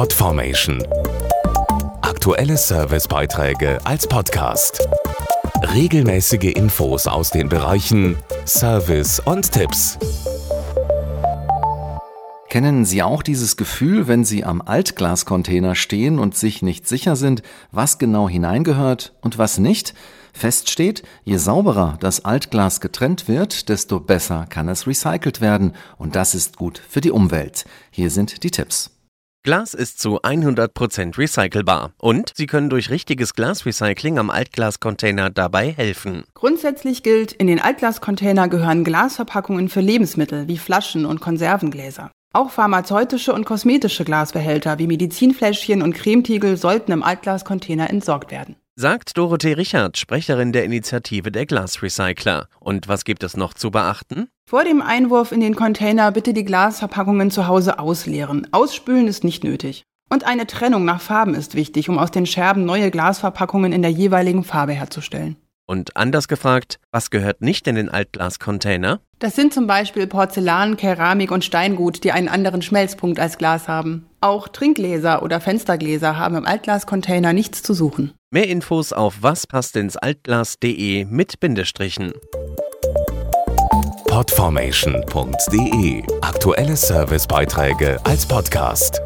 Podformation. Aktuelle Servicebeiträge als Podcast. Regelmäßige Infos aus den Bereichen Service und Tipps. Kennen Sie auch dieses Gefühl, wenn Sie am Altglascontainer stehen und sich nicht sicher sind, was genau hineingehört und was nicht? Fest steht, je sauberer das Altglas getrennt wird, desto besser kann es recycelt werden und das ist gut für die Umwelt. Hier sind die Tipps. Glas ist zu 100% recycelbar und Sie können durch richtiges Glasrecycling am Altglascontainer dabei helfen. Grundsätzlich gilt, in den Altglascontainer gehören Glasverpackungen für Lebensmittel wie Flaschen und Konservengläser. Auch pharmazeutische und kosmetische Glasbehälter wie Medizinfläschchen und Cremetiegel sollten im Altglascontainer entsorgt werden. Sagt Dorothee Richard, Sprecherin der Initiative der Glasrecycler. Und was gibt es noch zu beachten? Vor dem Einwurf in den Container bitte die Glasverpackungen zu Hause ausleeren. Ausspülen ist nicht nötig. Und eine Trennung nach Farben ist wichtig, um aus den Scherben neue Glasverpackungen in der jeweiligen Farbe herzustellen. Und anders gefragt, was gehört nicht in den Altglascontainer? Das sind zum Beispiel Porzellan, Keramik und Steingut, die einen anderen Schmelzpunkt als Glas haben. Auch Trinkgläser oder Fenstergläser haben im Altglascontainer nichts zu suchen. Mehr Infos auf waspasstinsaltglas.de mit Bindestrichen. Podformation.de Aktuelle Servicebeiträge als Podcast.